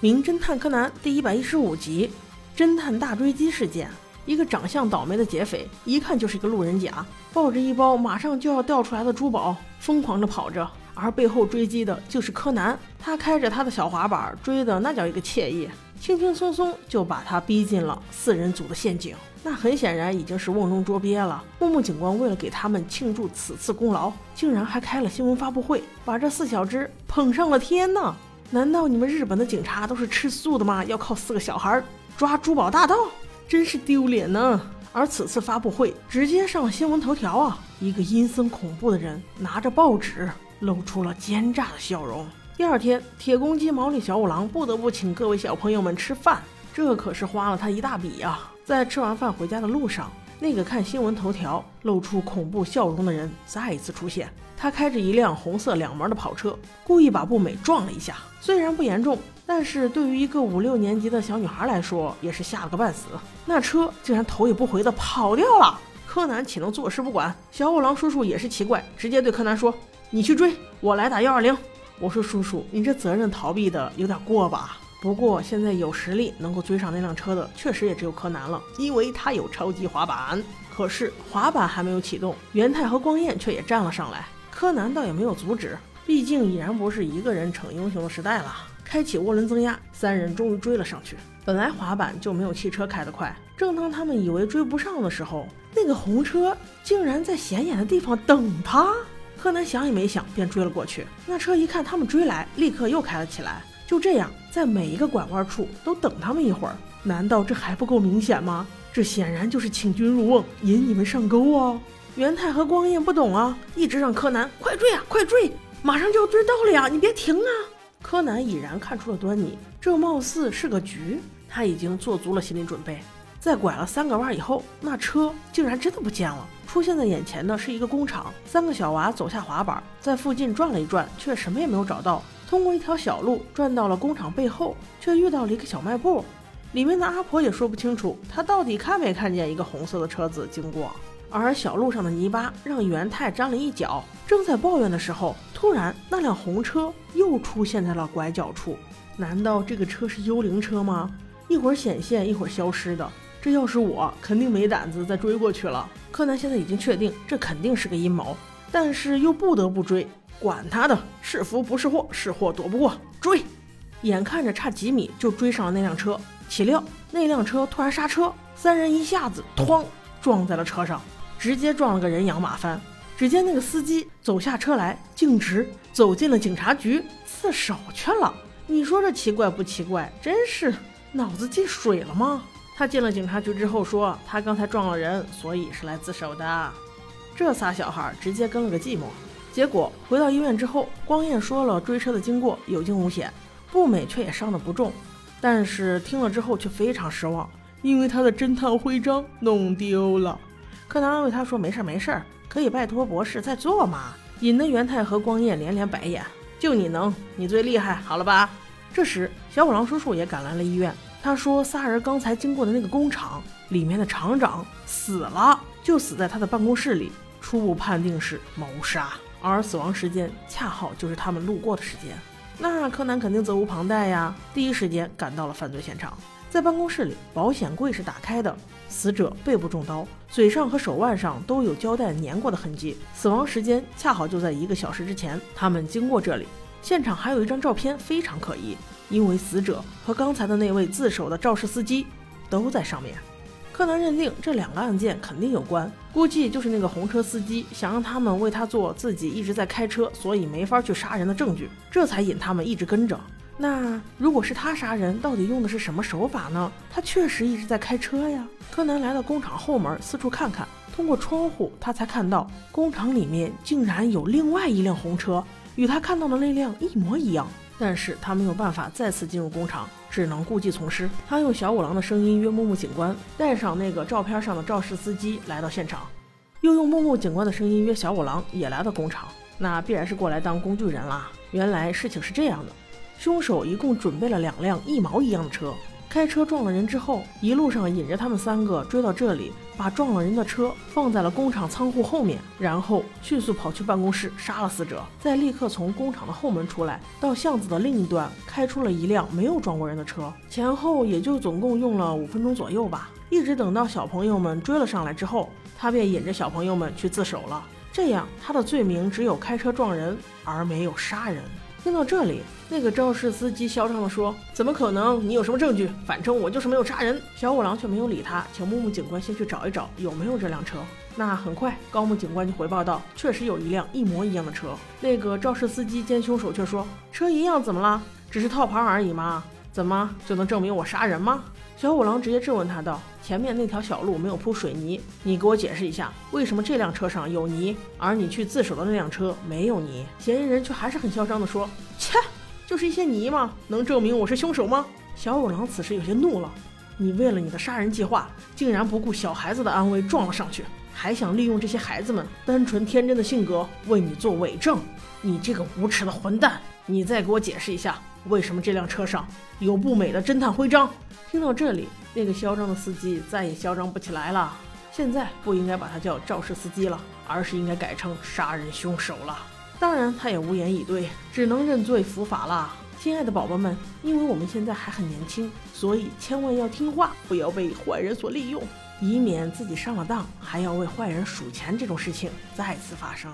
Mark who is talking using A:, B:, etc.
A: 名侦探柯南》第一百一十五集：侦探大追击事件。一个长相倒霉的劫匪，一看就是一个路人甲，抱着一包马上就要掉出来的珠宝，疯狂地跑着。而背后追击的就是柯南，他开着他的小滑板，追的那叫一个惬意，轻轻松松就把他逼进了四人组的陷阱。那很显然已经是瓮中捉鳖了。木木警官为了给他们庆祝此次功劳，竟然还开了新闻发布会，把这四小只捧上了天呢。难道你们日本的警察都是吃素的吗？要靠四个小孩抓珠宝大盗，真是丢脸呢。而此次发布会直接上了新闻头条啊，一个阴森恐怖的人拿着报纸。露出了奸诈的笑容。第二天，铁公鸡毛利小五郎不得不请各位小朋友们吃饭，这可是花了他一大笔啊！在吃完饭回家的路上，那个看新闻头条露出恐怖笑容的人再一次出现。他开着一辆红色两门的跑车，故意把步美撞了一下，虽然不严重，但是对于一个五六年级的小女孩来说，也是吓了个半死。那车竟然头也不回的跑掉了。柯南岂能坐视不管？小五郎叔叔也是奇怪，直接对柯南说。你去追，我来打幺二零。我说叔叔，你这责任逃避的有点过吧？不过现在有实力能够追上那辆车的，确实也只有柯南了，因为他有超级滑板。可是滑板还没有启动，元太和光彦却也站了上来。柯南倒也没有阻止，毕竟已然不是一个人逞英雄的时代了。开启涡轮增压，三人终于追了上去。本来滑板就没有汽车开得快，正当他们以为追不上的时候，那个红车竟然在显眼的地方等他。柯南想也没想，便追了过去。那车一看他们追来，立刻又开了起来。就这样，在每一个拐弯处都等他们一会儿。难道这还不够明显吗？这显然就是请君入瓮，引你们上钩啊！元太和光彦不懂啊，一直让柯南快追啊，快追，马上就要追到了呀，你别停啊！柯南已然看出了端倪，这貌似是个局，他已经做足了心理准备。在拐了三个弯以后，那车竟然真的不见了。出现在眼前的是一个工厂，三个小娃走下滑板，在附近转了一转，却什么也没有找到。通过一条小路转到了工厂背后，却遇到了一个小卖部。里面的阿婆也说不清楚，她到底看没看见一个红色的车子经过。而小路上的泥巴让元太沾了一脚。正在抱怨的时候，突然那辆红车又出现在了拐角处。难道这个车是幽灵车吗？一会儿显现，一会儿消失的。这要是我，肯定没胆子再追过去了。柯南现在已经确定，这肯定是个阴谋，但是又不得不追。管他的，是福不是祸，是祸躲不过，追！眼看着差几米就追上了那辆车，岂料那辆车突然刹车，三人一下子哐撞在了车上，直接撞了个人仰马翻。只见那个司机走下车来，径直走进了警察局自首去了。你说这奇怪不奇怪？真是脑子进水了吗？他进了警察局之后说，他刚才撞了人，所以是来自首的。这仨小孩直接跟了个寂寞。结果回到医院之后，光彦说了追车的经过，有惊无险。步美却也伤得不重，但是听了之后却非常失望，因为他的侦探徽章弄丢了。柯南安慰他说：“没事儿没事儿，可以拜托博士再做嘛。”引得元太和光彦连连白眼。就你能，你最厉害，好了吧？这时，小五郎叔叔也赶来了医院。他说：“仨人刚才经过的那个工厂里面的厂长死了，就死在他的办公室里。初步判定是谋杀，而死亡时间恰好就是他们路过的时间。那柯南肯定责无旁贷呀，第一时间赶到了犯罪现场。在办公室里，保险柜是打开的，死者背部中刀，嘴上和手腕上都有胶带粘过的痕迹，死亡时间恰好就在一个小时之前。他们经过这里，现场还有一张照片，非常可疑。”因为死者和刚才的那位自首的肇事司机都在上面，柯南认定这两个案件肯定有关，估计就是那个红车司机想让他们为他做自己一直在开车，所以没法去杀人的证据，这才引他们一直跟着。那如果是他杀人，到底用的是什么手法呢？他确实一直在开车呀。柯南来到工厂后门，四处看看，通过窗户，他才看到工厂里面竟然有另外一辆红车，与他看到的那辆一模一样。但是他没有办法再次进入工厂，只能故技重施。他用小五郎的声音约木木警官，带上那个照片上的肇事司机来到现场，又用木木警官的声音约小五郎也来到工厂。那必然是过来当工具人啦。原来事情是这样的，凶手一共准备了两辆一毛一样的车，开车撞了人之后，一路上引着他们三个追到这里，把撞了人的车放在了工厂仓库后面，然后迅速跑去办公室杀了死者，再立刻从工厂的后门出来，到巷子的另一端开出了一辆没有撞过人的车，前后也就总共用了五分钟左右吧。一直等到小朋友们追了上来之后，他便引着小朋友们去自首了。这样，他的罪名只有开车撞人，而没有杀人。听到这里，那个肇事司机嚣张地说：“怎么可能？你有什么证据？反正我就是没有杀人。”小五郎却没有理他，请木木警官先去找一找有没有这辆车。那很快，高木警官就回报道，确实有一辆一模一样的车。那个肇事司机兼凶手却说：“车一样怎么了？只是套牌而已嘛，怎么就能证明我杀人吗？”小五郎直接质问他道：“前面那条小路没有铺水泥，你给我解释一下，为什么这辆车上有泥，而你去自首的那辆车没有泥？”嫌疑人却还是很嚣张地说：“切，就是一些泥吗？能证明我是凶手吗？”小五郎此时有些怒了：“你为了你的杀人计划，竟然不顾小孩子的安危撞了上去，还想利用这些孩子们单纯天真的性格为你做伪证？你这个无耻的混蛋！你再给我解释一下，为什么这辆车上有不美的侦探徽章？”听到这里，那个嚣张的司机再也嚣张不起来了。现在不应该把他叫肇事司机了，而是应该改成杀人凶手了。当然，他也无言以对，只能认罪伏法了。亲爱的宝宝们，因为我们现在还很年轻，所以千万要听话，不要被坏人所利用，以免自己上了当，还要为坏人数钱这种事情再次发生。